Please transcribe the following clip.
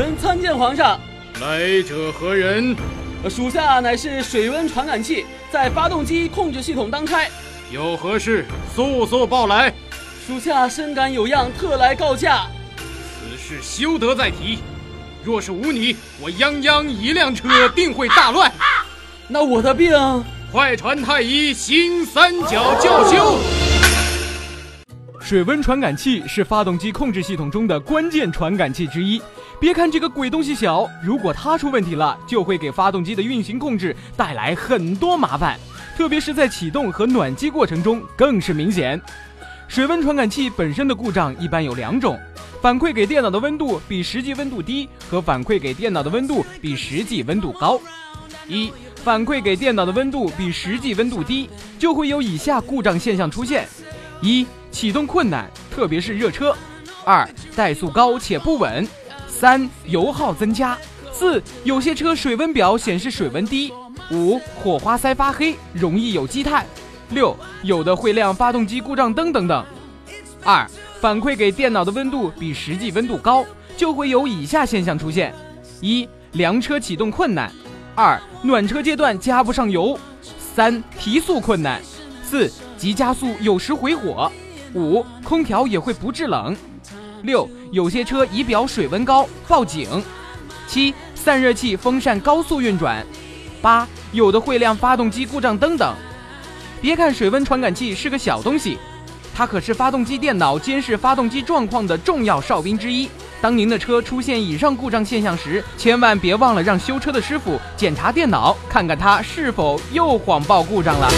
臣参见皇上。来者何人？属下乃是水温传感器，在发动机控制系统当差。有何事，速速报来。属下深感有恙，特来告假。此事休得再提。若是无你，我泱泱一辆车定会大乱。那我的病，快传太医新三角叫修。水温传感器是发动机控制系统中的关键传感器之一。别看这个鬼东西小，如果它出问题了，就会给发动机的运行控制带来很多麻烦，特别是在启动和暖机过程中更是明显。水温传感器本身的故障一般有两种：反馈给电脑的温度比实际温度低和反馈给电脑的温度比实际温度高。一、反馈给电脑的温度比实际温度低，就会有以下故障现象出现：一、启动困难，特别是热车；二、怠速高且不稳。三油耗增加，四有些车水温表显示水温低，五火花塞发黑，容易有积碳，六有的会亮发动机故障灯等等。二反馈给电脑的温度比实际温度高，就会有以下现象出现：一凉车启动困难，二暖车阶段加不上油，三提速困难，四急加速有时回火，五空调也会不制冷。六，有些车仪表水温高，报警。七，散热器风扇高速运转。八，有的会亮发动机故障灯等。别看水温传感器是个小东西，它可是发动机电脑监视发动机状况的重要哨兵之一。当您的车出现以上故障现象时，千万别忘了让修车的师傅检查电脑，看看它是否又谎报故障了。